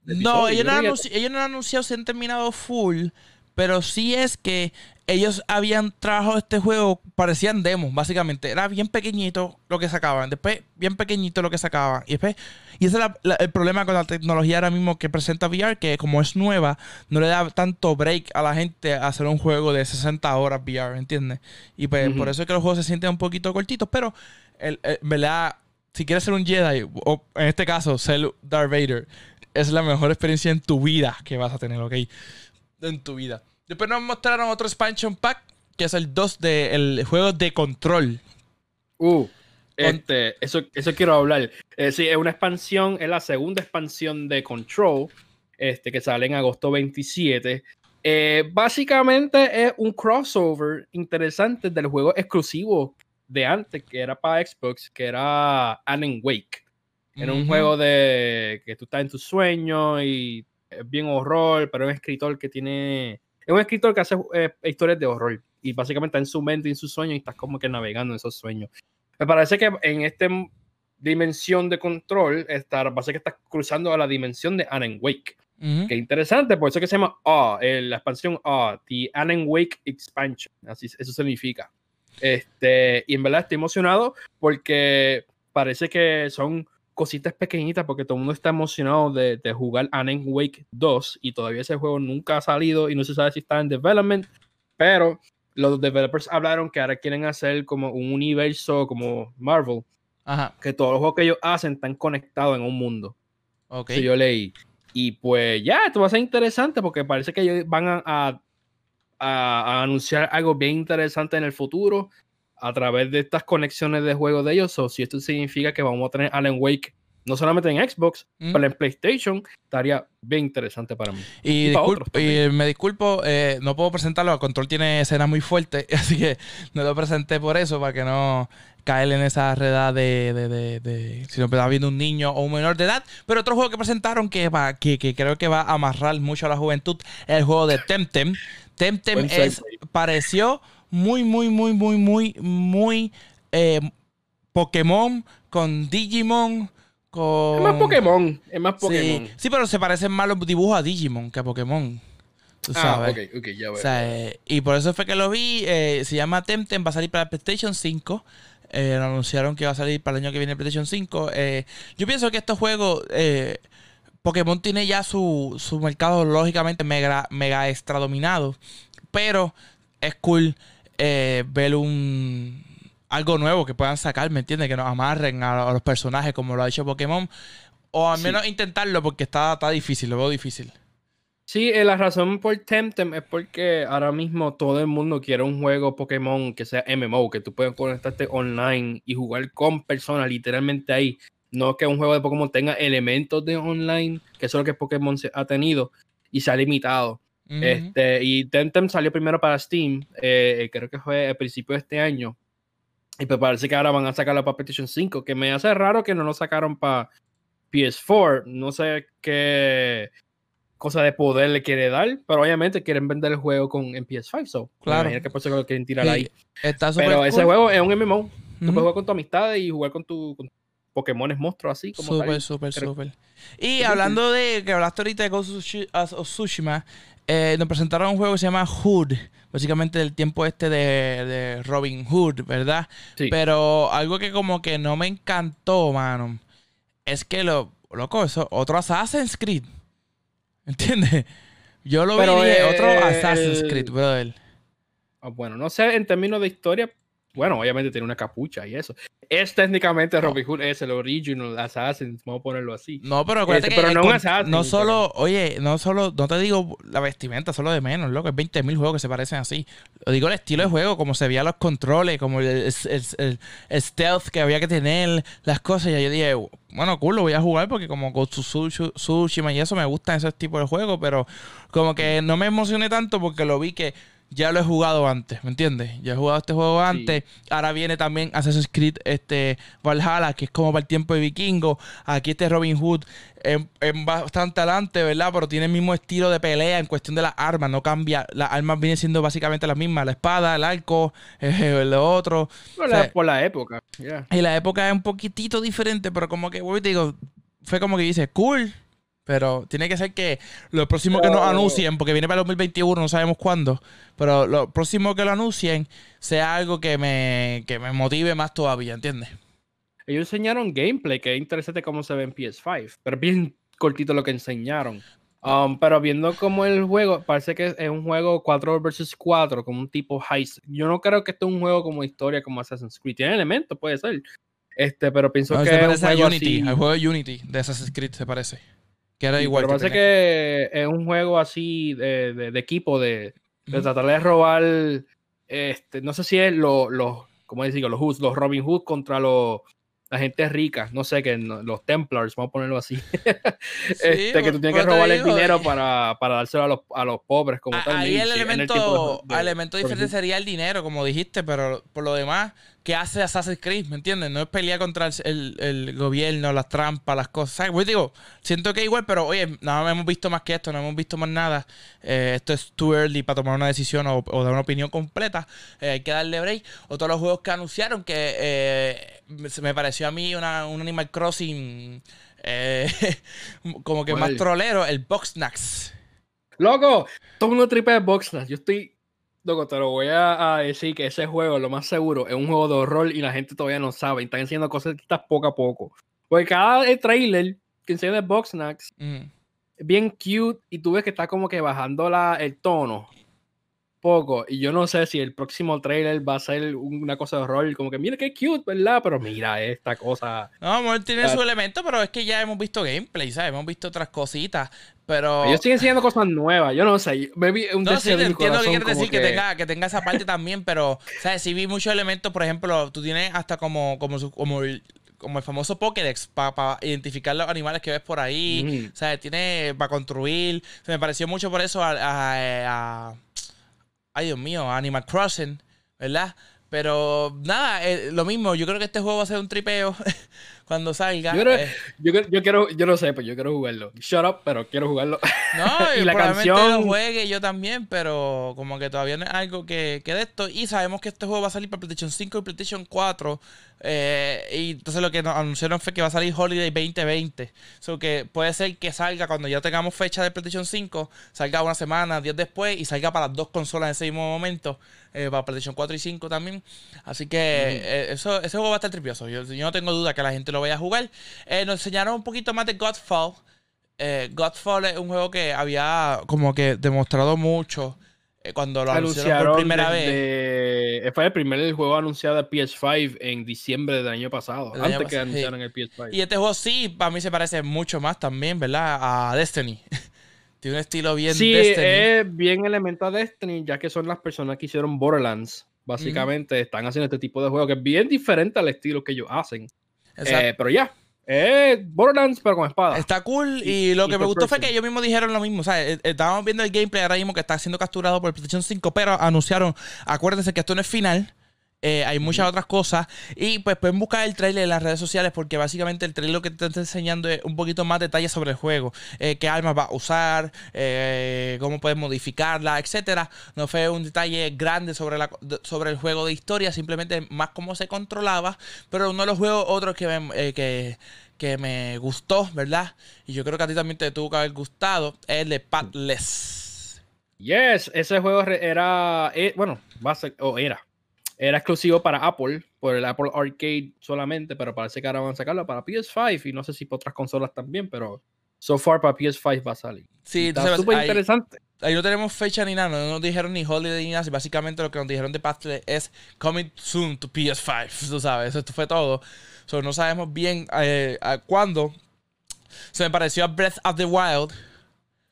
No, ellos no, ellos no han anunciado si han terminado full. Pero sí es que ellos habían trabajado este juego, parecían demos, básicamente. Era bien pequeñito lo que sacaban. Después, bien pequeñito lo que sacaban. Y después, y ese es el problema con la tecnología ahora mismo que presenta VR, que como es nueva, no le da tanto break a la gente a hacer un juego de 60 horas VR, ¿entiendes? Y pues por eso es que los juegos se sienten un poquito cortitos. Pero, el, ¿verdad? Si quieres ser un Jedi, o en este caso, ser Darth Vader, es la mejor experiencia en tu vida que vas a tener, ¿ok? En tu vida. Después nos mostraron otro expansion pack, que es el 2 del juego de control. Uh, este, eso, eso quiero hablar. Eh, sí, es una expansión, es la segunda expansión de Control, este, que sale en agosto 27. Eh, básicamente es un crossover interesante del juego exclusivo de antes, que era para Xbox, que era Alan Wake. Era un juego de que tú estás en tu sueño y es bien horror, pero es un escritor que tiene. Es un escritor que hace eh, historias de horror y básicamente está en su mente y en sus sueños y estás como que navegando en esos sueños. Me parece que en esta dimensión de control, estar, parece que estás cruzando a la dimensión de Alan Wake. Que interesante, por eso que se llama A, la expansión A, The Alan Wake Expansion. Así eso significa. Este, y en verdad estoy emocionado porque parece que son cositas pequeñitas porque todo el mundo está emocionado de, de jugar Alan Wake 2 y todavía ese juego nunca ha salido y no se sabe si está en development, pero los developers hablaron que ahora quieren hacer como un universo como Marvel, que todos los juegos que ellos hacen están conectados en un mundo. Ok. yo leí. Y pues ya, esto va a ser interesante porque parece que ellos van a, a, a anunciar algo bien interesante en el futuro a través de estas conexiones de juegos de ellos. O si esto significa que vamos a tener Alan Wake no solamente en Xbox, pero en PlayStation, estaría bien interesante para mí. Y, me disculpo, eh, no puedo presentarlo, el control tiene escena muy fuerte, así que no lo presenté por eso, para que no caer en esa redad de, de, de, si no está viendo un niño o un menor de edad. Pero otro juego que presentaron que, va, que, que creo que va a amarrar mucho a la juventud es el juego de Temtem. Temtem es, pareció muy, muy, muy, muy, muy, muy eh, Pokémon con Digimon. Con... Es más Pokémon, es más Pokémon. Sí, pero se parecen más los dibujos a Digimon que a Pokémon. Tú ah, ok, ok, ya veo. Eh, y por eso fue que lo vi. Eh, se llama Temtem, va a salir para PlayStation 5. anunciaron que va a salir para el año que viene PlayStation 5. yo pienso que estos juegos. Pokémon tiene ya su, su mercado lógicamente mega, mega extra dominado. Pero es cool eh, ver un algo nuevo que puedan sacar, ¿me entiendes? Que nos amarren a, los personajes como lo ha hecho Pokémon. O al menos intentarlo porque está, está difícil, lo veo difícil. Sí, eh, la razón por Temtem es porque ahora mismo todo el mundo quiere un juego Pokémon que sea MMO, que tú puedas conectarte online y jugar con personas literalmente ahí. No que un juego de Pokémon tenga elementos de online, que eso es lo que Pokémon ha tenido y se ha limitado este, y Temtem salió primero para Steam, eh, creo que fue al principio de este año. Y pues parece que ahora van a sacarlo para PlayStation 5, que me hace raro que no lo sacaron para PS4. No sé qué cosa de poder le quiere dar, pero obviamente quieren vender el juego con, en PS5. So, claro. que por eso lo quieren tirar ahí. pero ese juego es un MMO. Tú puedes jugar con tu amistad y jugar con tu, con Pokémon monstruos así. Como súper, súper, súper. Y hablando de que hablaste ahorita de Ghost of Tsushima, eh, nos presentaron un juego que se llama Hood, básicamente del tiempo este de, Robin Hood, ¿verdad? Pero algo que como que no me encantó, mano, es que lo, loco, eso, otro Assassin's Creed, ¿entiendes? Yo lo vi de otro Assassin's Creed, brother. Ah, bueno, no sé, en términos de historia, bueno, obviamente tiene una capucha y eso. Es técnicamente Robin Hood, es el original Assassin, vamos a ponerlo así. No, pero acuérdate este, que pero no, un Assassin, no solo, oye, no solo, no te digo la vestimenta, solo de menos, loco, es 20.000 juegos que se parecen así. Lo digo el estilo de juego, como se veía los controles, como el, stealth que había que tener, las cosas. Y yo dije, bueno, cool, lo voy a jugar porque como Ghost Tsushima y eso me gustan esos tipos de juegos, pero como que no me emocioné tanto porque lo vi que ya lo he jugado antes, ¿me entiendes? Ya he jugado este juego antes. Ahora viene también Assassin's Creed este, Valhalla, que es como para el tiempo de vikingo. Aquí este Robin Hood es, bastante adelante, ¿verdad? Pero tiene el mismo estilo de pelea en cuestión de las armas. No cambia. Las armas vienen siendo básicamente las mismas. La espada, el arco, el otro. por la época. Y la época es un poquitito diferente, pero como que, te digo, fue como que dice, cool pero tiene que ser que lo próximo que nos anuncien, porque viene para el 2021, no sabemos cuándo, pero lo próximo que lo anuncien sea algo que me, que me motive más todavía, ¿entiendes? Ellos enseñaron gameplay, que es interesante cómo se ve en PS5, pero bien cortito lo que enseñaron. Um, pero viendo cómo el juego, parece que es un juego 4 versus 4, como un tipo heist. Yo no creo que esto es un juego como historia, como Assassin's Creed. Tiene elementos, puede ser. Este, pero pienso que. es un juego Unity, el juego de Unity de Assassin's Creed se parece. Que era igual. Pero parece que es un juego así de, de, equipo, de, de tratar de robar. Este, no sé si es los, lo, ¿cómo decirlo? Los, los Robin Hood contra los la gente rica, no sé, que los Templars, vamos a ponerlo así. este, que tú tienes que robar el dinero para, para dárselo a los, a los pobres, como tal. Ahí el elemento, el elemento diferente sería el dinero, como dijiste, pero por lo demás, ¿qué hace Assassin's Creed? ¿Me entiendes? No es pelear contra el, el, gobierno, las trampas, las cosas. Pues digo, siento que igual, pero oye, no hemos visto más que esto, no hemos visto más nada. Eh, esto es too early para tomar una decisión o, dar una opinión completa. Eh, hay que darle break. Otros los juegos que anunciaron que eh, me pareció a mí una, un Animal Crossing como que más trolero, el Boxnax. Loco, todo una tripa de Boxnax. Yo estoy Loco, te lo voy a, decir que ese juego, lo más seguro, es un juego de horror y la gente todavía no sabe. Están haciendo cosas poco a poco. Porque cada trailer que enseña de Boxnax mm. es bien cute y tú ves que está como que bajando la, el tono poco. Y yo no sé si el próximo trailer va a ser una cosa de horror. Como que mira qué cute, ¿verdad? Pero mira esta cosa. No, amor, tiene su elemento, pero es que ya hemos visto gameplay, ¿sabes? Hemos visto otras cositas. Pero. Ellos siguen enseñando cosas nuevas. Yo no sé. Maybe un no, sí, entiendo que quieres decir que... tenga, que tenga esa parte también, pero, ¿sabes? Sí vi muchos elementos. Por ejemplo, tú tienes hasta como, como, como el como el famoso Pokédex para identificar los animales que ves por ahí. O sea, tiene para construir. me pareció mucho por eso a, ay Dios mío, Animal Crossing, ¿verdad? Pero nada, eh, lo mismo, yo creo que este juego va a ser un tripeo cuando salga. Yo, eh. yo, quiero, yo no sé, pues yo quiero jugarlo. Shut up, pero quiero jugarlo. No, y, la canción. lo juegue yo también, pero como que todavía no es algo que, que de esto. Y sabemos que este juego va a salir para PlayStation 5 y PlayStation 4. Eh, y entonces lo que nos anunciaron fue que va a salir Holiday 2020. So que puede ser que salga cuando ya tengamos fecha de PlayStation 5, salga una semana, días después y salga para las dos consolas en ese mismo momento. Eh, para PlayStation 4 y 5 también. Así que eh, eso, ese juego va a estar tripioso. Yo, no tengo duda que la gente lo vaya a jugar. nos enseñaron un poquito más de Godfall. Godfall es un juego que había como que demostrado mucho eh, cuando lo anunciaron, por primera vez. Fue el primer juego anunciado de PS5 en diciembre del año pasado, antes que anunciaran el PS5. Y este juego sí, para mí se parece mucho más también, ¿verdad? A Destiny. Tiene un estilo bien sí, es bien elemento a Destiny, ya que son las personas que hicieron Borderlands. Básicamente están haciendo este tipo de juego que es bien diferente al estilo que ellos hacen. Eh, pero ya, eh, Borderlands, pero con espada. Está cool. Y, lo que me gustó fue que ellos mismos dijeron lo mismo. O sea, eh, estábamos viendo el gameplay ahora mismo que está siendo capturado por el PlayStation 5, pero anunciaron, acuérdense que esto no es final. Eh, hay muchas otras cosas. Y pues pueden buscar el trailer en las redes sociales porque básicamente el trailer lo que te está enseñando es un poquito más detalles sobre el juego. Eh, qué armas va a usar, eh, cómo puedes modificarla, etcétera. No fue un detalle grande sobre, la, sobre el juego de historia, simplemente más cómo se controlaba. Pero uno de los juegos otros que me, que, que me gustó, ¿verdad? Y yo creo que a ti también te tuvo que haber gustado, es el de Pathless. Yes, ese juego era, bueno, va a ser, o era, era exclusivo para Apple, por el Apple Arcade solamente, pero parece que ahora van a sacarlo para PS5 y no sé si para otras consolas también, pero so far para PS5 va a salir. Sí, está súper interesante. ahí no tenemos fecha ni nada, no nos dijeron ni holiday ni nada. Básicamente lo que nos dijeron de Pathless es coming soon to PS5. Tú sabes, eso fue todo. So, no sabemos bien eh, a cuándo. Se me pareció a Breath of the Wild.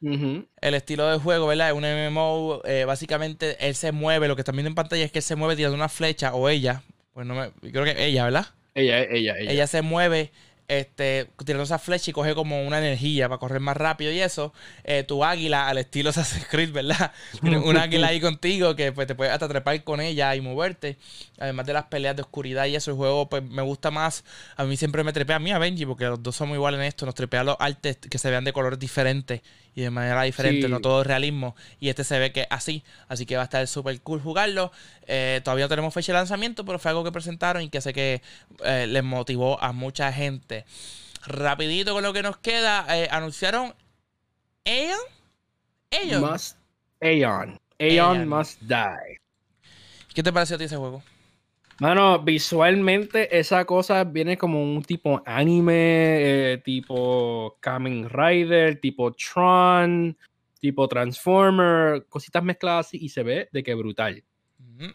El estilo de juego, ¿verdad? Es un MMO. Eh, básicamente él se mueve. Lo que están viendo en pantalla es que él se mueve tirando una flecha. O ella. Pues no me. Creo que ella, ¿verdad? Ella, ella, ella. Ella se mueve este, tirando esa flecha y coge como una energía para correr más rápido y eso. Eh, tu águila, al estilo Assassin's Creed, ¿verdad? Tienes un águila ahí contigo que pues, te puedes hasta trepar con ella y moverte. Además de las peleas de oscuridad y eso, el juego pues me gusta más. A mí siempre me trepea a mí a Benji porque los dos somos iguales en esto. Nos trepea los artes que se vean de colores diferentes y de manera diferente, no todo es realismo. Y este se ve que así, así que va a estar súper cool jugarlo. Eh, todavía no tenemos fecha de lanzamiento, pero fue algo que presentaron y que sé que eh, les motivó a mucha gente. Rapidito con lo que nos queda, eh, anunciaron Aeon. Aeon. Must, Aeon. Aeon must die. ¿Qué te pareció a ti ese juego? Mano, visualmente esa cosa viene como un tipo anime, eh, tipo Kamen Rider, tipo Tron, tipo Transformer, cositas mezcladas así y se ve de que brutal.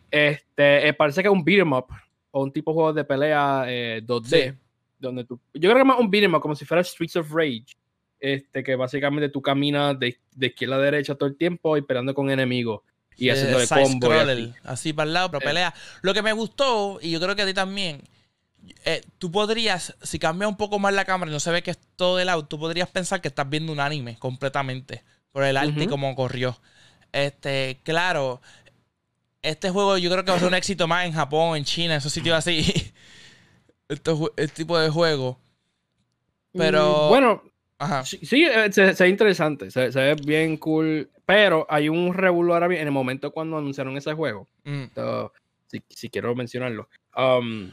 Este, eh, parece que es un beat'em up o un tipo de juego de pelea 2D, eh, donde tú, yo creo que más un beat'em up como si fuera Streets of Rage, este, que básicamente tú caminas de, de izquierda a derecha todo el tiempo y peleando con enemigos y haciendo el combo. así. para el lado, pero eh. pelea. Lo que me gustó, y yo creo que a ti también, eh, tú podrías, si cambia un poco más la cámara y no se ve que es todo el lado, tú podrías pensar que estás viendo un anime completamente por el arte y cómo corrió. Este, claro, este juego yo creo que va a ser un éxito más en Japón, en China, en esos sitios así. este, este, tipo de juego. Pero. Mm, bueno, Sí, eh, se, ve interesante, se, ve bien cool, pero hay un revuelo ahora en el momento cuando anunciaron ese juego. Mm. si, quiero mencionarlo. Um,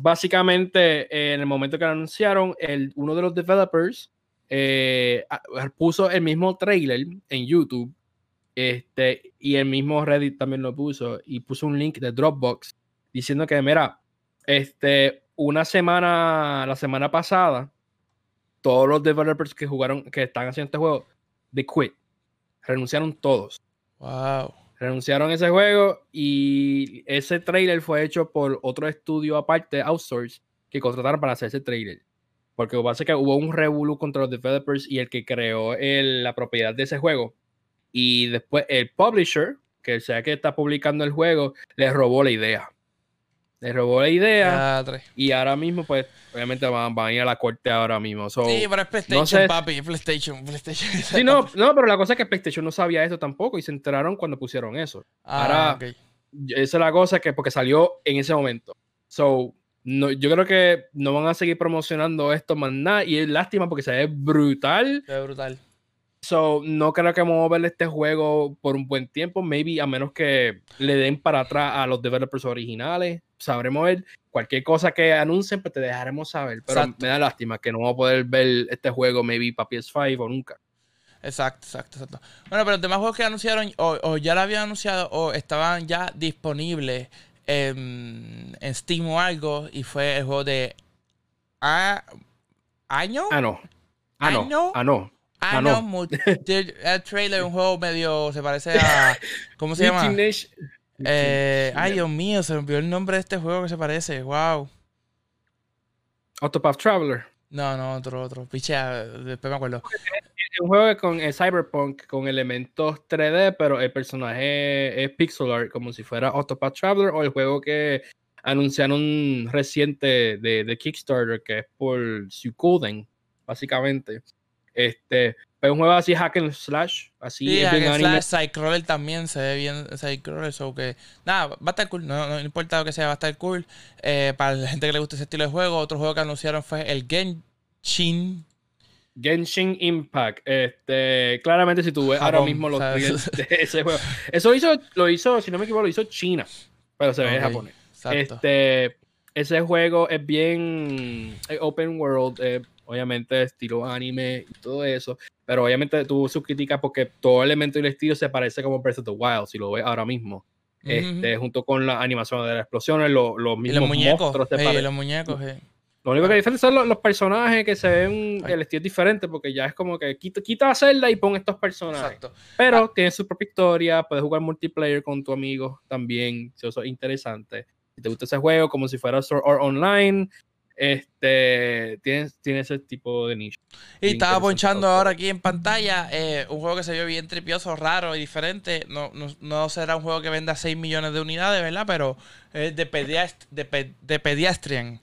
básicamente, en el momento que lo anunciaron, el, uno de los developers eh, puso el mismo trailer en YouTube este, y el mismo Reddit también lo puso y puso un link de Dropbox diciendo que, mira, este, una semana, la semana pasada, todos los developers que jugaron, que están haciendo este juego, de quit. Renunciaron todos. Wow. Renunciaron a ese juego y ese trailer fue hecho por otro estudio aparte, outsource, que contrataron para hacer ese trailer. Porque pasa que hubo un revolú contra los developers y el que creó la propiedad de ese juego. Y después el publisher, que sea que está publicando el juego, le robó la idea le robó la idea. y ahora mismo, pues, obviamente van, a ir a la corte ahora mismo. sí, pero es PlayStation, papi, PlayStation, PlayStation. Sí, no, no, pero la cosa es que PlayStation no sabía eso tampoco y se enteraron cuando pusieron eso. Ah, ahora, esa es la cosa que, porque salió en ese momento. So, no, yo creo que no van a seguir promocionando esto más nada y es lástima porque se ve brutal. Se ve brutal. So, no creo que vamos a ver este juego por un buen tiempo, maybe a menos que le den para atrás a los developers originales. Sabremos ver cualquier cosa que anuncien, pues te dejaremos saber. Pero me da lástima que no vamos a poder ver este juego, maybe para PS5 o nunca. Exacto, exacto, exacto. Bueno, pero los demás juegos que anunciaron, o, ya lo habían anunciado, o estaban ya disponibles en, Steam o algo, y fue el juego de. ¿Año? Ah, no. Ah, no. Ah, no. Ah, no, el trailer, un juego medio, se parece a, ¿cómo se llama? Eh, ay, Dios mío, se me olvidó el nombre de este juego que se parece, wow. Octopath Traveler. No, no, otro, otro. Pichea, después me acuerdo. Es un juego con el Cyberpunk con elementos 3D, pero el personaje es pixel art, como si fuera Octopath Traveler, o el juego que anunciaron reciente de, de Kickstarter, que es por Suikoden, básicamente. Este, pero un juego así hack and slash, así sí, hack and slash, Sidecrawler también se ve bien Sidecrawler, so que nada, va a estar cool, no, no importa lo que sea, va a estar cool. Eh, para la gente que le gusta ese estilo de juego, otro juego que anunciaron fue el Genshin Genshin Impact. Este, claramente, si tú ves ahora mismo los de ese juego. Eso hizo, lo hizo, si no me equivoco, lo hizo China. Pero se ve en japonés. Este, ese juego es bien eh, open world. Eh, obviamente estilo anime y todo eso, pero obviamente tuvo sus críticas porque todo elemento del estilo se parece como Breath of the Wild, si lo ves ahora mismo. este, junto con la animación de las explosiones, los mismos los muñecos, monstruos los muñecos, Lo único que diferencia son los, personajes que se ven, el estilo diferente, porque ya es como que quita, quita a Zelda y pon estos personajes. Exacto. Pero ah. tiene su propia historia, puedes jugar multiplayer con tu amigo también, si eso es interesante. Si te gusta ese juego, como si fuera Sword Art Online, este tiene, tiene ese tipo de nicho. Y estaba ponchando ahora aquí en pantalla eh, un juego que se vio bien tripioso, raro y diferente. No, no, será un juego que venda 6 millones de unidades, ¿verdad? Pero es de, de, de Pedestrian.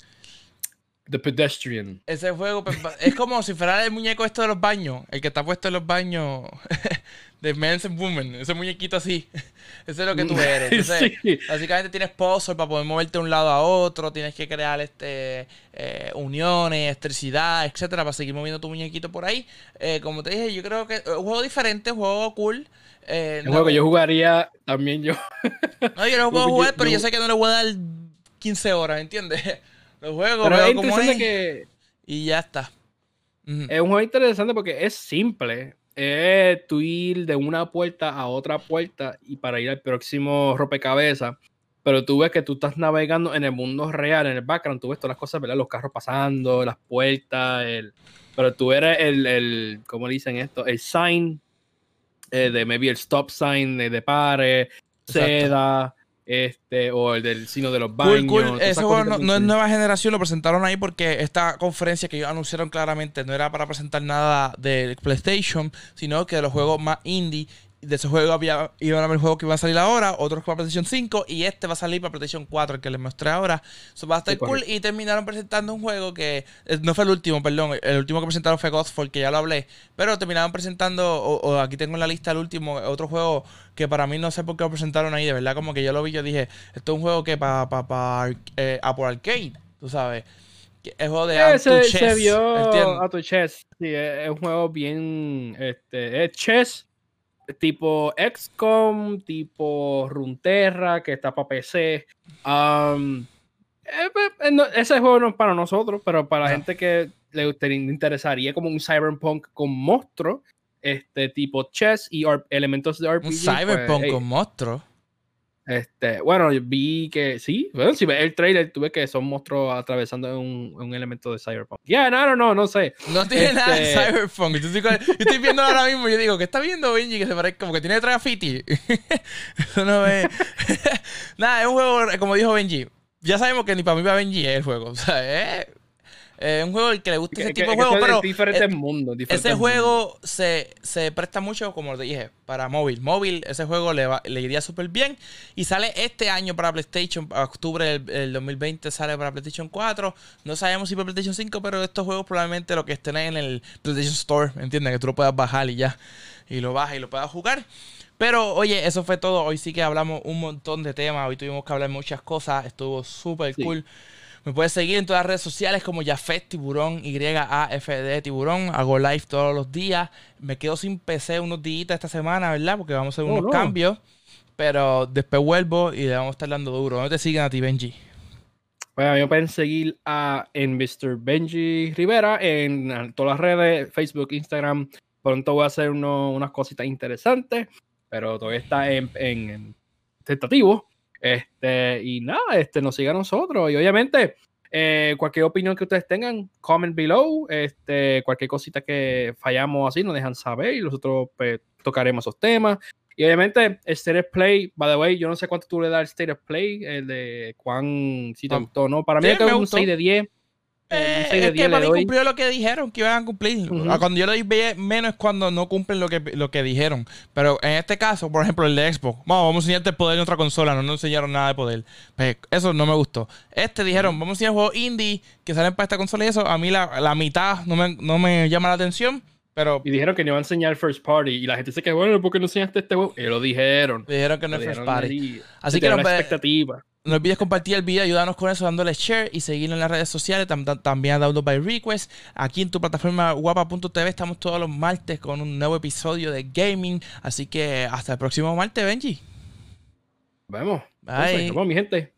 The Pedestrian. Ese juego pues, es como si fuera el muñeco esto de los baños, el que está puesto en los baños de Men's and Women, ese muñequito así. Ese es lo que tú eres. Básicamente tienes puzzle para poder moverte de un lado a otro, tienes que crear este eh, uniones, electricidad, etcétera, para seguir moviendo tu muñequito por ahí. Eh, como te dije, yo creo que es un juego diferente, un juego cool. Eh, un juego que yo jugaría también yo. no, yo no puedo jugar, pero yo sé que no le voy a dar 15 horas, ¿entiendes? Lo juego, veo cómo es. Que y ya está. Es un juego interesante porque es simple. Es tu ir de una puerta a otra puerta y para ir al próximo rompecabezas. Pero tú ves que tú estás navegando en el mundo real, en el background, tú ves todas las cosas, ¿verdad? Los carros pasando, las puertas, el... pero tú eres el, el ¿cómo dicen esto? El sign, eh, de maybe el stop sign de, de pare, seda, este, o el del signo de los baños. Cool, Ese juego no, es nueva generación, lo presentaron ahí porque esta conferencia que ellos anunciaron claramente no era para presentar nada del PlayStation, sino que de los juegos más indie de ese juego había, iban a haber juegos que iban a salir ahora, otros para PlayStation 5 y este va a salir para PlayStation 4, el que les mostré ahora. Eso va a estar cool. Y terminaron presentando un juego que eh, no fue el último, perdón. El último que presentaron fue Godfall, que ya lo hablé. Pero terminaron presentando, o, aquí tengo en la lista el último, otro juego que para mí no sé por qué lo presentaron ahí. De verdad, como que yo lo vi, yo dije, esto es un juego que para pa, pa, eh, Apple Arcade, tú sabes. Es juego de eh, se, se, vio a tu chess. Sí, es, un juego bien. Este, es chess tipo XCOM, tipo Runterra, que está para PC. Um, eh, pues, eh, ese juego no es para nosotros, pero para la gente que le interesaría como un cyberpunk con monstruos, este tipo chess y elementos de RPG. Un cyberpunk pues, con monstruos. Este, bueno, vi que sí, bueno, si ves el trailer, tuve que son monstruos atravesando un, un elemento de Cyberpunk. Ya, no, no, no, no sé. No tiene nada de este, Cyberpunk. Yo estoy, viendo ahora mismo yo digo, ¿qué está viendo Benji? Que se parece como que tiene graffiti. Eso no es. nada, es un juego, como dijo Benji. Ya sabemos que ni para mí para Benji es el juego. O sea, es un juego el que le gusta ese tipo de juego, pero diferentes mundos, ese juego se, se, presta mucho, como te dije, para móvil. Móvil, ese juego le, le iría súper bien. Y sale este año para PlayStation, octubre del, 2020 sale para PlayStation 4. No sabemos si para PlayStation 5, pero estos juegos probablemente lo que estén en el PlayStation Store, ¿entiendes? Que tú lo puedas bajar y ya. Y lo bajas y lo puedas jugar. Pero oye, eso fue todo. Hoy sí que hablamos un montón de temas. Hoy tuvimos que hablar muchas cosas. Estuvo súper cool. Me puedes seguir en todas las redes sociales como Yafet Tiburón, Y-A-F-D Tiburón. Hago live todos los días. Me quedo sin PC unos días esta semana, ¿verdad? Porque vamos a hacer oh, unos cambios. Pero después vuelvo y le vamos a estar dando duro. ¿Dónde te siguen a ti, Benji? Bueno, me pueden seguir a, en Mr. Benji Rivera en todas las redes, Facebook, Instagram. Pronto voy a hacer unas cositas interesantes, pero todavía está en, en tentativo. Este, y nada, este, nos siga a nosotros. Y obviamente, eh, cualquier opinión que ustedes tengan, comment below. Este, cualquier cosita que fallamos así, nos dejan saber y nosotros pues, tocaremos esos temas. Y obviamente, State of Play, by the way, yo no sé cuánto tú le das al State of Play, el de cuán si te ah, gustó no. Para mí es un 6 de 10. Eh, es que para mí cumplió lo que dijeron que iban a cumplir. Cuando yo le di menos es cuando no cumplen lo que, lo que dijeron. Pero en este caso, por ejemplo, el de Xbox, vamos, a enseñarte el poder en otra consola, no nos enseñaron nada de poder. Pues, eso no me gustó. Este dijeron, vamos a enseñar juegos indie que salen para esta consola y eso. A mí la, la mitad no me, no me llama la atención. Pero, y dijeron que no iban a enseñar first party. Y la gente se quedó, bueno, ¿por qué no enseñaste este juego? Y lo dijeron. Dijeron que no es first party. Así que, no, expectativa. No olvides compartir el video, ayudarnos con eso dándole share y seguirnos en las redes sociales, también a Download by Request. Aquí en tu plataforma guapa.tv estamos todos los martes con un nuevo episodio de gaming. Así que hasta el próximo martes, Benji. Vemos. Bye. Entonces, mi gente.